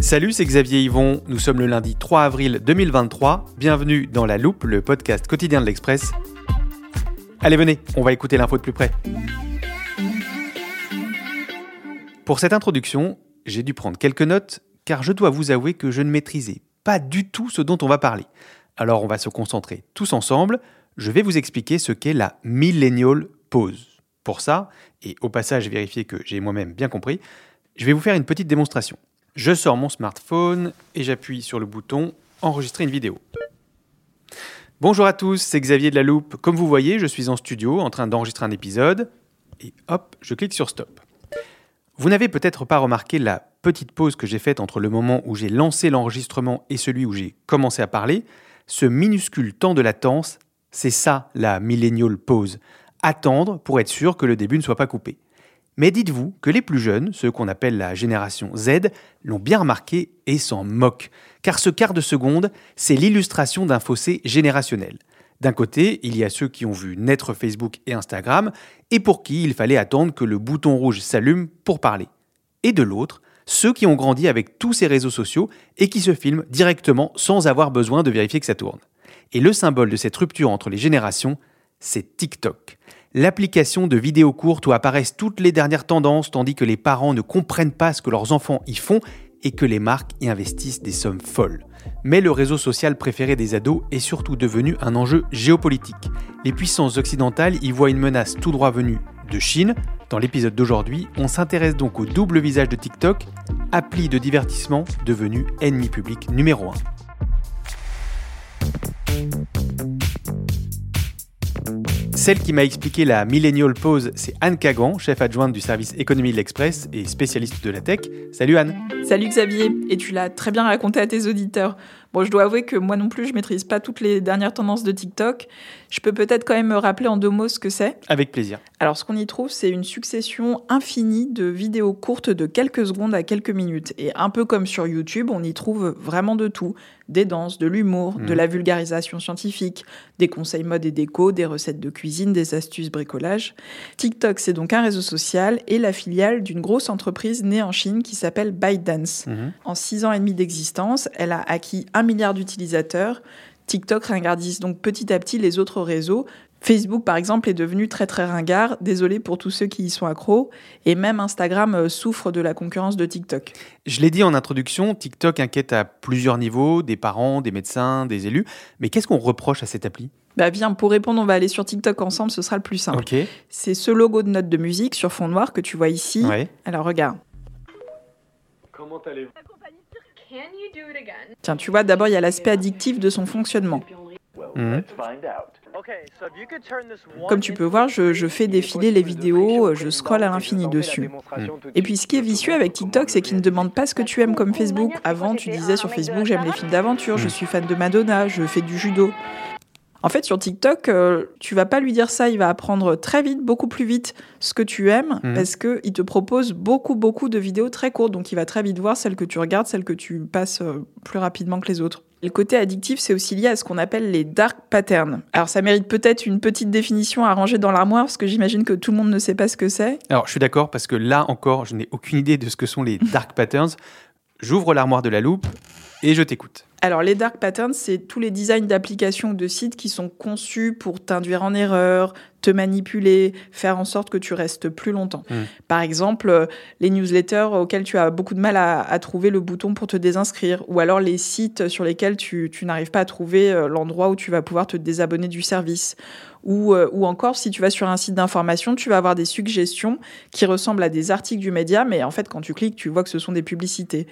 Salut, c'est Xavier Yvon. Nous sommes le lundi 3 avril 2023. Bienvenue dans La Loupe, le podcast quotidien de l'Express. Allez, venez, on va écouter l'info de plus près. Pour cette introduction, j'ai dû prendre quelques notes car je dois vous avouer que je ne maîtrisais pas du tout ce dont on va parler. Alors on va se concentrer tous ensemble. Je vais vous expliquer ce qu'est la millennial pause. Pour ça, et au passage vérifier que j'ai moi-même bien compris, je vais vous faire une petite démonstration. Je sors mon smartphone et j'appuie sur le bouton Enregistrer une vidéo. Bonjour à tous, c'est Xavier de la Loupe. Comme vous voyez, je suis en studio en train d'enregistrer un épisode et hop, je clique sur Stop. Vous n'avez peut-être pas remarqué la petite pause que j'ai faite entre le moment où j'ai lancé l'enregistrement et celui où j'ai commencé à parler. Ce minuscule temps de latence, c'est ça la millennial pause. Attendre pour être sûr que le début ne soit pas coupé. Mais dites-vous que les plus jeunes, ceux qu'on appelle la génération Z, l'ont bien remarqué et s'en moquent. Car ce quart de seconde, c'est l'illustration d'un fossé générationnel. D'un côté, il y a ceux qui ont vu naître Facebook et Instagram et pour qui il fallait attendre que le bouton rouge s'allume pour parler. Et de l'autre, ceux qui ont grandi avec tous ces réseaux sociaux et qui se filment directement sans avoir besoin de vérifier que ça tourne. Et le symbole de cette rupture entre les générations, c'est TikTok. L'application de vidéos courtes où apparaissent toutes les dernières tendances tandis que les parents ne comprennent pas ce que leurs enfants y font et que les marques y investissent des sommes folles. Mais le réseau social préféré des ados est surtout devenu un enjeu géopolitique. Les puissances occidentales y voient une menace tout droit venue de Chine. Dans l'épisode d'aujourd'hui, on s'intéresse donc au double visage de TikTok, appli de divertissement devenu ennemi public numéro 1. Celle qui m'a expliqué la millennial pause, c'est Anne Cagan, chef adjointe du service économie de l'Express et spécialiste de la tech. Salut Anne. Salut Xavier, et tu l'as très bien raconté à tes auditeurs. Bon, je dois avouer que moi non plus, je maîtrise pas toutes les dernières tendances de TikTok. Je peux peut-être quand même me rappeler en deux mots ce que c'est. Avec plaisir. Alors, ce qu'on y trouve, c'est une succession infinie de vidéos courtes de quelques secondes à quelques minutes. Et un peu comme sur YouTube, on y trouve vraiment de tout. Des danses, de l'humour, de Mhm. la vulgarisation scientifique, des conseils mode et déco, des recettes de cuisine, des astuces bricolage. TikTok, c'est donc un réseau social et la filiale d'une grosse entreprise née en Chine qui s'appelle ByteDance. Mhm. En six ans et demi d'existence, elle a acquis un milliard d'utilisateurs. TikTok ringardise donc petit à petit les autres réseaux. Facebook, par exemple, est devenu très très ringard. Désolé pour tous ceux qui y sont accros. Et même Instagram euh, souffre de la concurrence de TikTok. Je l'ai dit en introduction, TikTok inquiète à plusieurs niveaux, des parents, des médecins, des élus. Mais qu'est-ce qu'on reproche à cette appli? Bah viens, pour répondre, on va aller sur TikTok ensemble, ce sera le plus simple. Ok. C'est ce logo de note de musique sur fond noir que tu vois ici. Ouais. Alors regarde. Comment allez-vous? Tiens, tu vois, d'abord, il y a l'aspect addictif de son fonctionnement. Mhm. Comme tu peux voir, je, je fais défiler les vidéos, je scrolle à l'infini dessus. Et puis ce qui est vicieux avec TikTok, c'est qu'il ne demande pas ce que tu aimes comme Facebook. Avant, tu disais sur Facebook, j'aime les films d'aventure, je suis fan de Madonna, je fais du judo. En fait, sur TikTok, euh, tu vas pas lui dire ça, il va apprendre très vite, beaucoup plus vite ce que tu aimes, Mhm. parce que il te propose beaucoup, beaucoup de vidéos très courtes, donc il va très vite voir celles que tu regardes, celles que tu passes euh, plus rapidement que les autres. Le côté addictif, c'est aussi lié à ce qu'on appelle les dark patterns. Alors ça mérite peut-être une petite définition à ranger dans l'armoire, parce que j'imagine que tout le monde ne sait pas ce que c'est. Alors, je suis d'accord parce que là encore, je n'ai aucune idée de ce que sont les dark patterns. J'ouvre l'armoire de la loupe et je t'écoute. Alors, les dark patterns, c'est tous les designs d'applications ou de sites qui sont conçus pour t'induire en erreur, te manipuler, faire en sorte que tu restes plus longtemps. Mm. Par exemple, euh, les newsletters auxquels tu as beaucoup de mal à, à trouver le bouton pour te désinscrire, ou alors les sites sur lesquels tu, tu n'arrives pas à trouver euh, l'endroit où tu vas pouvoir te désabonner du service. Ou, euh, ou encore, si tu vas sur un site d'information, tu vas avoir des suggestions qui ressemblent à des articles du média, mais en fait, quand tu cliques, tu vois que ce sont des publicités.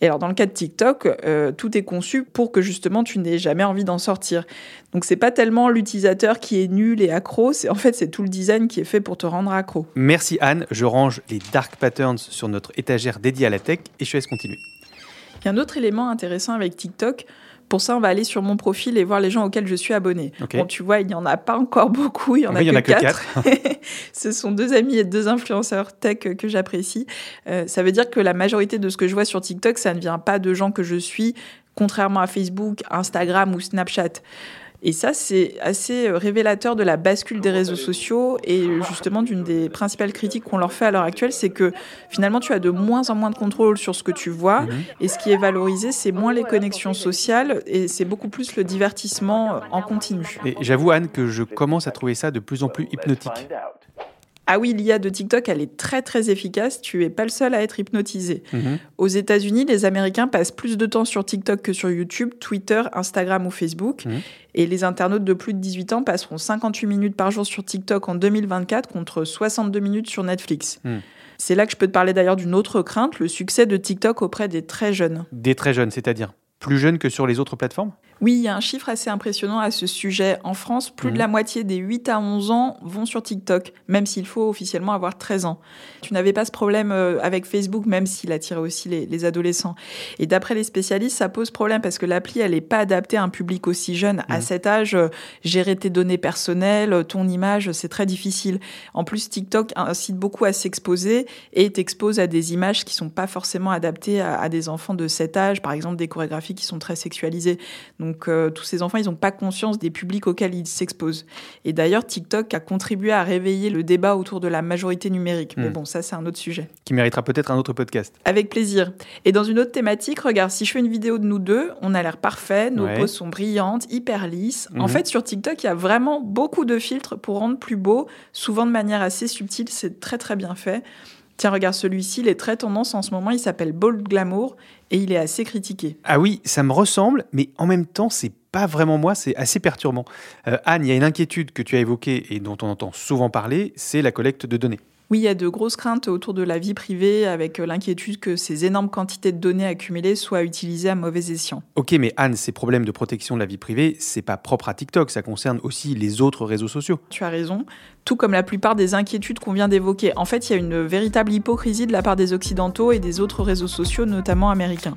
Et alors dans le cas de TikTok, euh, tout est conçu pour que justement tu n'aies jamais envie d'en sortir. Donc c'est pas tellement l'utilisateur qui est nul et accro, c'est en fait c'est tout le design qui est fait pour te rendre accro. Merci Anne, je range les dark patterns sur notre étagère dédiée à la tech et je te laisse continuer. Il y a un autre élément intéressant avec TikTok, pour ça, on va aller sur mon profil et voir les gens auxquels je suis abonné. Ok. Bon, tu vois, il n'y en a pas encore beaucoup, il y en a Oui, il y que en a que quatre. Ce sont deux amis et deux influenceurs tech que j'apprécie. Euh, ça veut dire que la majorité de ce que je vois sur TikTok, ça ne vient pas de gens que je suis, contrairement à Facebook, Instagram ou Snapchat. Et ça, c'est assez euh, révélateur de la bascule des réseaux sociaux et justement d'une des principales critiques qu'on leur fait à l'heure actuelle, c'est que finalement tu as de moins en moins de contrôle sur ce que tu vois Mhm. et ce qui est valorisé, c'est moins les connexions sociales et c'est beaucoup plus le divertissement en continu. Et j'avoue Anne que je commence à trouver ça de plus en plus hypnotique. Ah oui, l'IA de TikTok, elle est très très efficace, tu es pas le seul à être hypnotisé. Mhm. Aux États-Unis, les Américains passent plus de temps sur TikTok que sur YouTube, Twitter, Instagram ou Facebook. Mhm. Et les internautes de plus de 18 ans passeront 58 minutes par jour sur TikTok en 2024 contre 62 minutes sur Netflix. Mhm. C'est là que je peux te parler d'ailleurs d'une autre crainte, le succès de TikTok auprès des très jeunes. Des très jeunes, c'est-à-dire? Plus jeunes que sur les autres plateformes? Oui, il y a un chiffre assez impressionnant à ce sujet. En France, plus Mhm. de la moitié des 8 à 11 ans vont sur TikTok, même s'il faut officiellement avoir 13 ans. Tu n'avais pas ce problème euh, avec Facebook, même s'il attirait aussi les, les adolescents. Et d'après les spécialistes, ça pose problème parce que l'appli, elle n'est pas adaptée à un public aussi jeune. À Mhm. cet âge, euh, gérer tes données personnelles, ton image, c'est très difficile. En plus, TikTok incite beaucoup à s'exposer et t'expose à des images qui sont pas forcément adaptées à, à des enfants de cet âge, par exemple des chorégraphies qui sont très sexualisées. Donc euh, tous ces enfants, ils n'ont pas conscience des publics auxquels ils s'exposent. Et d'ailleurs, TikTok a contribué à réveiller le débat autour de la majorité numérique. Mais Mm. bon, ça c'est un autre sujet. qui méritera peut-être un autre podcast. Avec plaisir. Et dans une autre thématique, regarde, si je fais une vidéo de nous deux, on a l'air parfait, nos Ouais. poses sont brillantes, hyper lisses. En Mhm. fait, sur TikTok, il y a vraiment beaucoup de filtres pour rendre plus beau, souvent de manière assez subtile, c'est très très bien fait. Tiens, regarde celui-ci, il est très tendance en ce moment, il s'appelle Bold Glamour et il est assez critiqué. Ah oui, ça me ressemble, mais en même temps, c'est pas vraiment moi, c'est assez perturbant. Euh, Anne, il y a une inquiétude que tu as évoquée et dont on entend souvent parler, c'est la collecte de données. Oui, il y a de grosses craintes autour de la vie privée avec euh, l'inquiétude que ces énormes quantités de données accumulées soient utilisées à mauvais escient. Ok, mais Anne, ces problèmes de protection de la vie privée, c'est pas propre à TikTok, ça concerne aussi les autres réseaux sociaux. Tu as raison, tout comme la plupart des inquiétudes qu'on vient d'évoquer. En fait, il y a une véritable hypocrisie de la part des Occidentaux et des autres réseaux sociaux, notamment américains.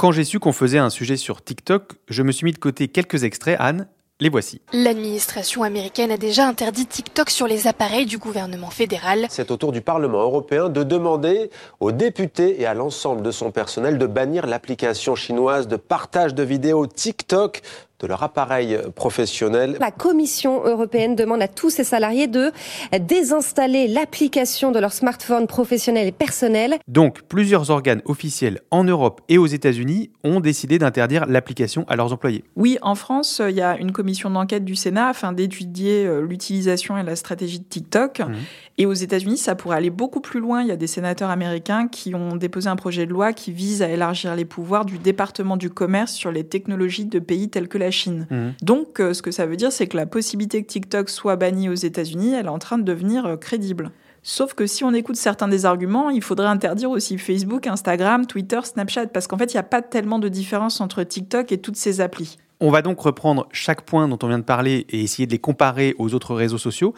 Quand j'ai su qu'on faisait un sujet sur TikTok, je me suis mis de côté quelques extraits, Anne, les voici. L'administration américaine a déjà interdit TikTok sur les appareils du gouvernement fédéral. C'est au tour du Parlement européen de demander aux députés et à l'ensemble de son personnel de bannir l'application chinoise de partage de vidéos TikTok de leur appareil professionnel. La Commission européenne demande à tous ses salariés de désinstaller l'application de leur smartphone professionnel et personnel. Donc, plusieurs organes officiels en Europe et aux États-Unis ont décidé d'interdire l'application à leurs employés. Oui, en France, il y a une commission d'enquête du Sénat afin d'étudier euh, l'utilisation et la stratégie de TikTok. Mhm. Et aux États-Unis, ça pourrait aller beaucoup plus loin. Il y a des sénateurs américains qui ont déposé un projet de loi qui vise à élargir les pouvoirs du département du commerce sur les technologies de pays tels que la Chine. Mhm. Donc, euh, ce que ça veut dire, c'est que la possibilité que TikTok soit banni aux États-Unis, elle est en train de devenir euh, crédible. Sauf que si on écoute certains des arguments, il faudrait interdire aussi Facebook, Instagram, Twitter, Snapchat, parce qu'en fait, il n'y a pas tellement de différence entre TikTok et toutes ces applis. On va donc reprendre chaque point dont on vient de parler et essayer de les comparer aux autres réseaux sociaux.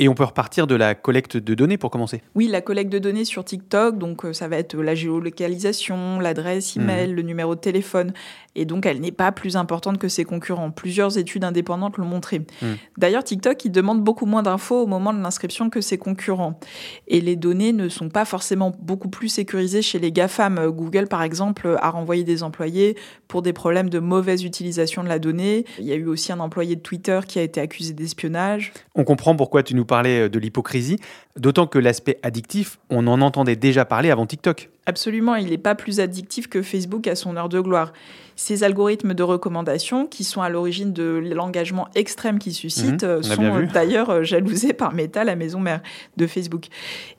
Et on peut repartir de la collecte de données pour commencer Oui, la collecte de données sur TikTok, donc euh, ça va être la géolocalisation, l'adresse email, le numéro de téléphone. Et donc, elle n'est pas plus importante que ses concurrents. Plusieurs études indépendantes l'ont montré. D'ailleurs, TikTok, il demande beaucoup moins d'infos au moment de l'inscription que ses concurrents. Et les données ne sont pas forcément beaucoup plus sécurisées chez les GAFAM. Google, par exemple, a renvoyé des employés pour des problèmes de mauvaise utilisation de la donnée. Il y a eu aussi un employé de Twitter qui a été accusé d'espionnage. On comprend pourquoi tu nous parlais de l'hypocrisie, d'autant que l'aspect addictif, on en entendait déjà parler avant TikTok. Absolument, il n'est pas plus addictif que Facebook à son heure de gloire. Ces algorithmes de recommandation, qui sont à l'origine de l'engagement extrême qu'ils suscitent, on a sont euh, d'ailleurs euh, jalousés par Meta, la maison mère de Facebook.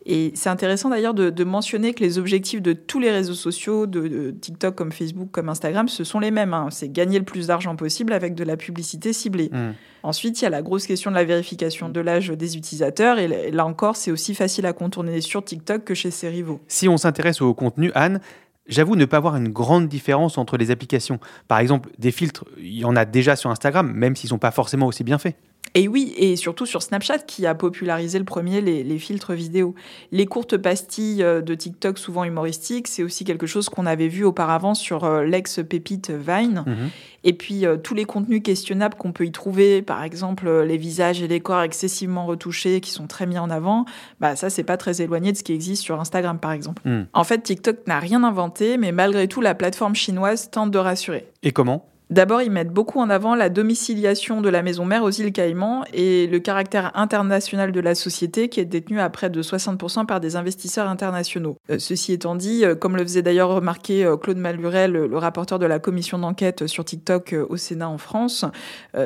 Et c'est intéressant d'ailleurs de, de mentionner que les objectifs de tous les réseaux sociaux, de, de TikTok comme Facebook, comme Instagram, ce sont les mêmes. hein. C'est gagner le plus d'argent possible avec de la publicité ciblée. Mhm. Ensuite, il y a la grosse question de la vérification de l'âge des utilisateurs. Et là encore, c'est aussi facile à contourner sur TikTok que chez ses rivaux. Si on s'intéresse au contenu, Anne, j'avoue ne pas voir une grande différence entre les applications. Par exemple, des filtres, il y en a déjà sur Instagram, même s'ils sont pas forcément aussi bien faits. Et oui, et surtout sur Snapchat qui a popularisé le premier les, les filtres vidéo. Les courtes pastilles euh, de TikTok, souvent humoristiques, c'est aussi quelque chose qu'on avait vu auparavant sur euh, l'ex-pépite Vine. Mhm. Et puis euh, tous les contenus questionnables qu'on peut y trouver, par exemple les visages et les corps excessivement retouchés qui sont très mis en avant, bah ça c'est pas très éloigné de ce qui existe sur Instagram par exemple. Mhm. En fait, TikTok n'a rien inventé, mais malgré tout, la plateforme chinoise tente de rassurer. Et comment? D'abord, ils mettent beaucoup en avant la domiciliation de la maison mère aux îles Caïmans et le caractère international de la société qui est détenue à près de 60% par des investisseurs internationaux. Euh, ceci étant dit, euh, comme le faisait d'ailleurs remarquer euh, Claude Malurel, le, rapporteur de la commission d'enquête sur TikTok au Sénat en France,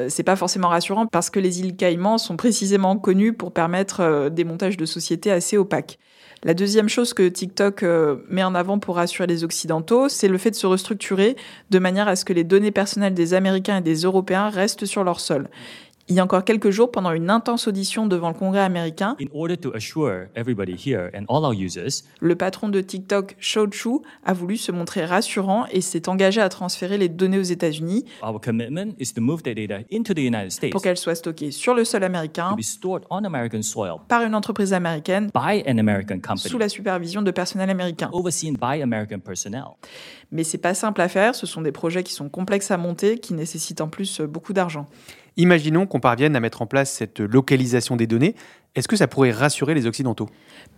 c'est pas forcément rassurant parce que les îles Caïmans sont précisément connues pour permettre des montages de sociétés assez opaques. La deuxième chose que TikTok euh, met en avant pour rassurer les Occidentaux, c'est le fait de se restructurer de manière à ce que les données personnelles des Américains et des Européens restent sur leur sol. Il y a encore quelques jours, pendant une intense audition devant le Congrès américain, In order to assure everybody here and all our users le patron de TikTok, Shou Chu, a voulu se montrer rassurant et s'est engagé à transférer les données aux États-Unis our commitment is to move that data into the United States pour qu'elles soient stockées sur le sol américain par une entreprise américaine by an American sous la supervision de personnel américain. Mais c'est pas simple à faire, ce sont des projets qui sont complexes à monter, qui nécessitent en plus beaucoup d'argent. Imaginons qu'on parvienne à mettre en place cette localisation des données. Est-ce que ça pourrait rassurer les Occidentaux?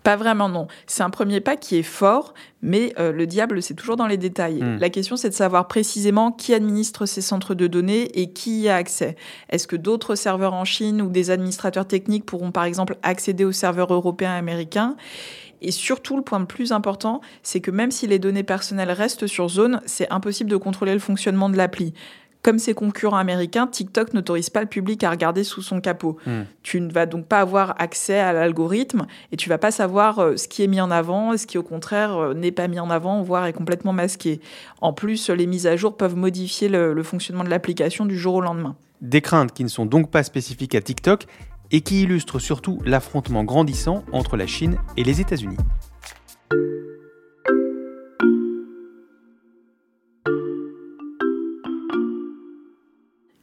Pas vraiment, non. C'est un premier pas qui est fort, mais euh, le diable, c'est toujours dans les détails. Hmm. La question, c'est de savoir précisément qui administre ces centres de données et qui y a accès. Est-ce que d'autres serveurs en Chine ou des administrateurs techniques pourront, par exemple, accéder aux serveurs européens et américains? Et surtout, le point le plus important, c'est que même si les données personnelles restent sur zone, c'est impossible de contrôler le fonctionnement de l'appli. Comme ses concurrents américains, TikTok n'autorise pas le public à regarder sous son capot. Hmm. Tu ne vas donc pas avoir accès à l'algorithme et tu vas pas savoir euh, ce qui est mis en avant et ce qui au contraire euh, n'est pas mis en avant, voire est complètement masqué. En plus, les mises à jour peuvent modifier le, le fonctionnement de l'application du jour au lendemain. Des craintes qui ne sont donc pas spécifiques à TikTok et qui illustrent surtout l'affrontement grandissant entre la Chine et les États-Unis.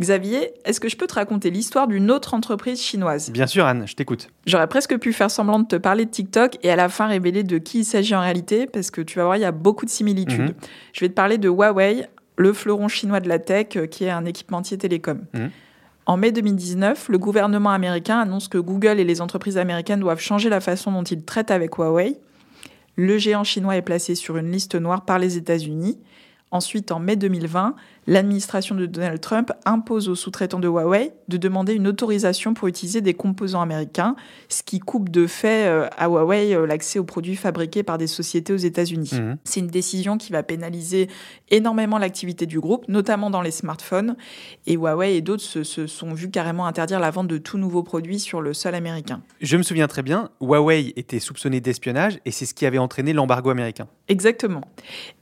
Xavier, est-ce que je peux te raconter l'histoire d'une autre entreprise chinoise? Bien sûr, Anne, je t'écoute. J'aurais presque pu faire semblant de te parler de TikTok et à la fin révéler de qui il s'agit en réalité, parce que tu vas voir, il y a beaucoup de similitudes. Mhm. Je vais te parler de Huawei, le fleuron chinois de la tech, euh, qui est un équipementier télécom. Mhm. En mai 2019, le gouvernement américain annonce que Google et les entreprises américaines doivent changer la façon dont ils traitent avec Huawei. Le géant chinois est placé sur une liste noire par les États-Unis. Ensuite, en mai 2020, l'administration de Donald Trump impose aux sous-traitants de Huawei de demander une autorisation pour utiliser des composants américains, ce qui coupe de fait euh, à Huawei euh, l'accès aux produits fabriqués par des sociétés aux États-Unis. Mhm. C'est une décision qui va pénaliser énormément l'activité du groupe, notamment dans les smartphones. Et Huawei et d'autres se, se sont vus carrément interdire la vente de tout nouveau produit sur le sol américain. Je me souviens très bien, Huawei était soupçonné d'espionnage et c'est ce qui avait entraîné l'embargo américain. Exactement.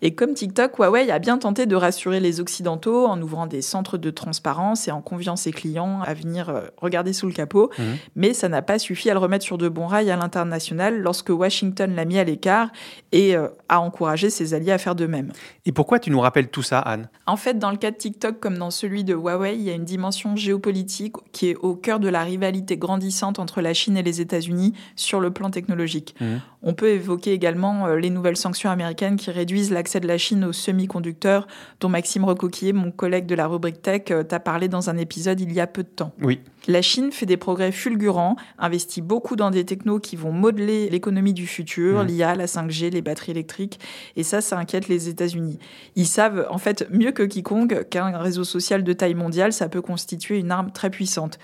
Et comme TikTok, Huawei a bien tenté de rassurer les Occidentaux occidentaux en ouvrant des centres de transparence et en conviant ses clients à venir euh, regarder sous le capot. Mhm. Mais ça n'a pas suffi à le remettre sur de bons rails à l'international lorsque Washington l'a mis à l'écart et euh, a encouragé ses alliés à faire de même. Et pourquoi tu nous rappelles tout ça, Anne? En fait, dans le cas de TikTok comme dans celui de Huawei, il y a une dimension géopolitique qui est au cœur de la rivalité grandissante entre la Chine et les États-Unis sur le plan technologique. Mhm. On peut évoquer également euh, les nouvelles sanctions américaines qui réduisent l'accès de la Chine aux semi-conducteurs, dont Maxime Mon collègue de la rubrique Tech, euh, t'a parlé dans un épisode il y a peu de temps. Oui. La Chine fait des progrès fulgurants, investit beaucoup dans des technos qui vont modeler l'économie du futur, Mhm. l'IA, la 5G, les batteries électriques, et ça, ça inquiète les États-Unis. Ils savent en fait mieux que quiconque qu'un réseau social de taille mondiale, ça peut constituer une arme très puissante.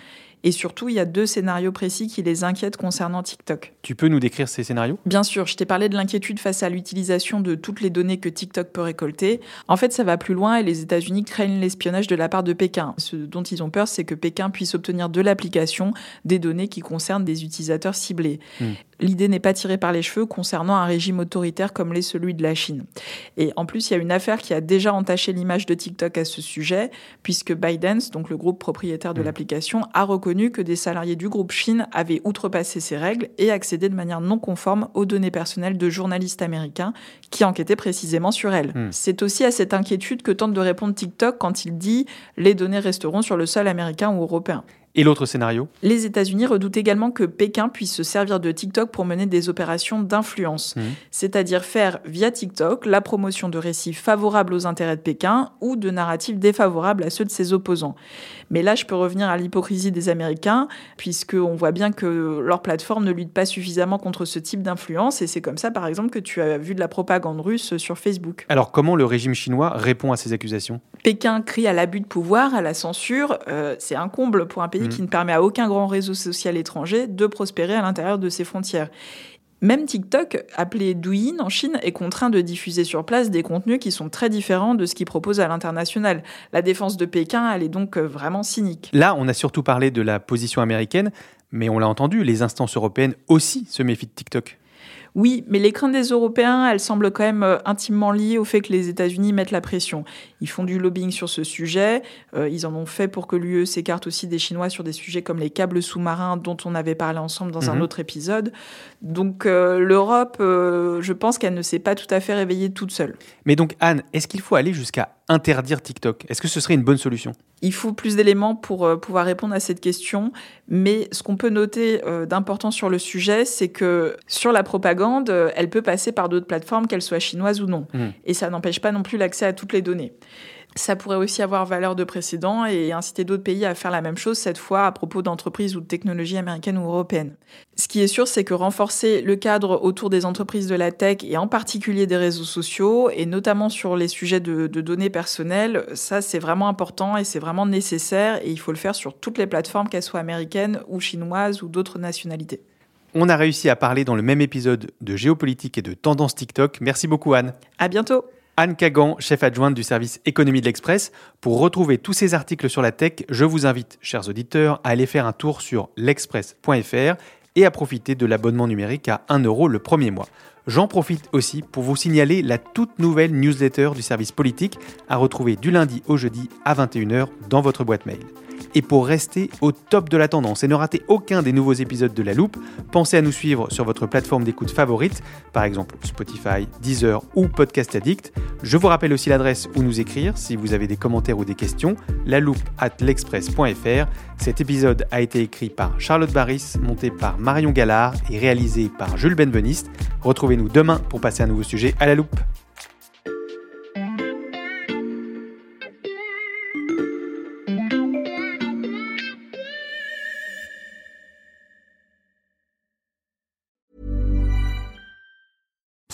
Et surtout, il y a deux scénarios précis qui les inquiètent concernant TikTok. Tu peux nous décrire ces scénarios? Bien sûr, je t'ai parlé de l'inquiétude face à l'utilisation de toutes les données que TikTok peut récolter. En fait, ça va plus loin et les États-Unis craignent l'espionnage de la part de Pékin. Ce dont ils ont peur, c'est que Pékin puisse obtenir de l'application des données qui concernent des utilisateurs ciblés. Hmm. L'idée n'est pas tirée par les cheveux concernant un régime autoritaire comme l'est celui de la Chine. Et en plus, il y a une affaire qui a déjà entaché l'image de TikTok à ce sujet, puisque ByteDance, donc le groupe propriétaire de Hmm. l'application, a reconnu que des salariés du groupe Chine avaient outrepassé ces règles et accédé de manière non conforme aux données personnelles de journalistes américains qui enquêtaient précisément sur elles. Hmm. C'est aussi à cette inquiétude que tente de répondre TikTok quand il dit les données resteront sur le sol américain ou européen. Et l'autre scénario Les États-Unis redoutent également que Pékin puisse se servir de TikTok pour mener des opérations d'influence, Mhm. c'est-à-dire faire via TikTok la promotion de récits favorables aux intérêts de Pékin ou de narratifs défavorables à ceux de ses opposants. Mais là, je peux revenir à l'hypocrisie des Américains, puisqu'on voit bien que leur plateforme ne lutte pas suffisamment contre ce type d'influence, et c'est comme ça, par exemple, que tu as vu de la propagande russe sur Facebook. Alors comment le régime chinois répond à ces accusations? Pékin crie à l'abus de pouvoir, à la censure. Euh, c'est un comble pour un pays Mhm. qui ne permet à aucun grand réseau social étranger de prospérer à l'intérieur de ses frontières. Même TikTok, appelé Douyin en Chine, est contraint de diffuser sur place des contenus qui sont très différents de ce qu'il propose à l'international. La défense de Pékin, elle est donc euh, vraiment cynique. Là, on a surtout parlé de la position américaine, mais on l'a entendu, les instances européennes aussi se méfient de TikTok. Oui, mais les craintes des Européens, elles semblent quand même euh, intimement liées au fait que les États-Unis mettent la pression. Ils font du lobbying sur ce sujet. euh, ils en ont fait pour que l'UE s'écarte aussi des Chinois sur des sujets comme les câbles sous-marins dont on avait parlé ensemble dans un Mhm. autre épisode. Donc euh, l'Europe, euh, je pense qu'elle ne s'est pas tout à fait réveillée toute seule. Mais donc Anne, est-ce qu'il faut aller jusqu'à interdire TikTok? Est-ce que ce serait une bonne solution? Il faut plus d'éléments pour euh, pouvoir répondre à cette question, mais ce qu'on peut noter euh, d'important sur le sujet, c'est que sur la propagande, euh, elle peut passer par d'autres plateformes, qu'elles soient chinoises ou non. Mhm. Et ça n'empêche pas non plus l'accès à toutes les données. Ça pourrait aussi avoir valeur de précédent et inciter d'autres pays à faire la même chose, cette fois à propos d'entreprises ou de technologies américaines ou européennes. Ce qui est sûr, c'est que renforcer le cadre autour des entreprises de la tech et en particulier des réseaux sociaux, et notamment sur les sujets de, de données personnelles, ça c'est vraiment important et c'est vraiment nécessaire et il faut le faire sur toutes les plateformes, qu'elles soient américaines ou chinoises ou d'autres nationalités. On a réussi à parler dans le même épisode de géopolitique et de tendance TikTok. Merci beaucoup Anne. À bientôt! Anne Kagan, chef adjointe du service économie de l'Express. Pour retrouver tous ces articles sur la tech, je vous invite, chers auditeurs, à aller faire un tour sur l'express.fr et à profiter de l'abonnement numérique à 1 euro le premier mois. J'en profite aussi pour vous signaler la toute nouvelle newsletter du service politique à retrouver du lundi au jeudi à 21h dans votre boîte mail. Et pour rester au top de la tendance et ne rater aucun des nouveaux épisodes de La Loupe, pensez à nous suivre sur votre plateforme d'écoute favorite, par exemple Spotify, Deezer ou Podcast Addict. Je vous rappelle aussi l'adresse où nous écrire si vous avez des commentaires ou des questions, la loupe at l'express.fr. Cet épisode a été écrit par Charlotte Barris, monté par Marion Gallard et réalisé par Jules Benveniste. Retrouvez-nous demain pour passer un nouveau sujet à la loupe.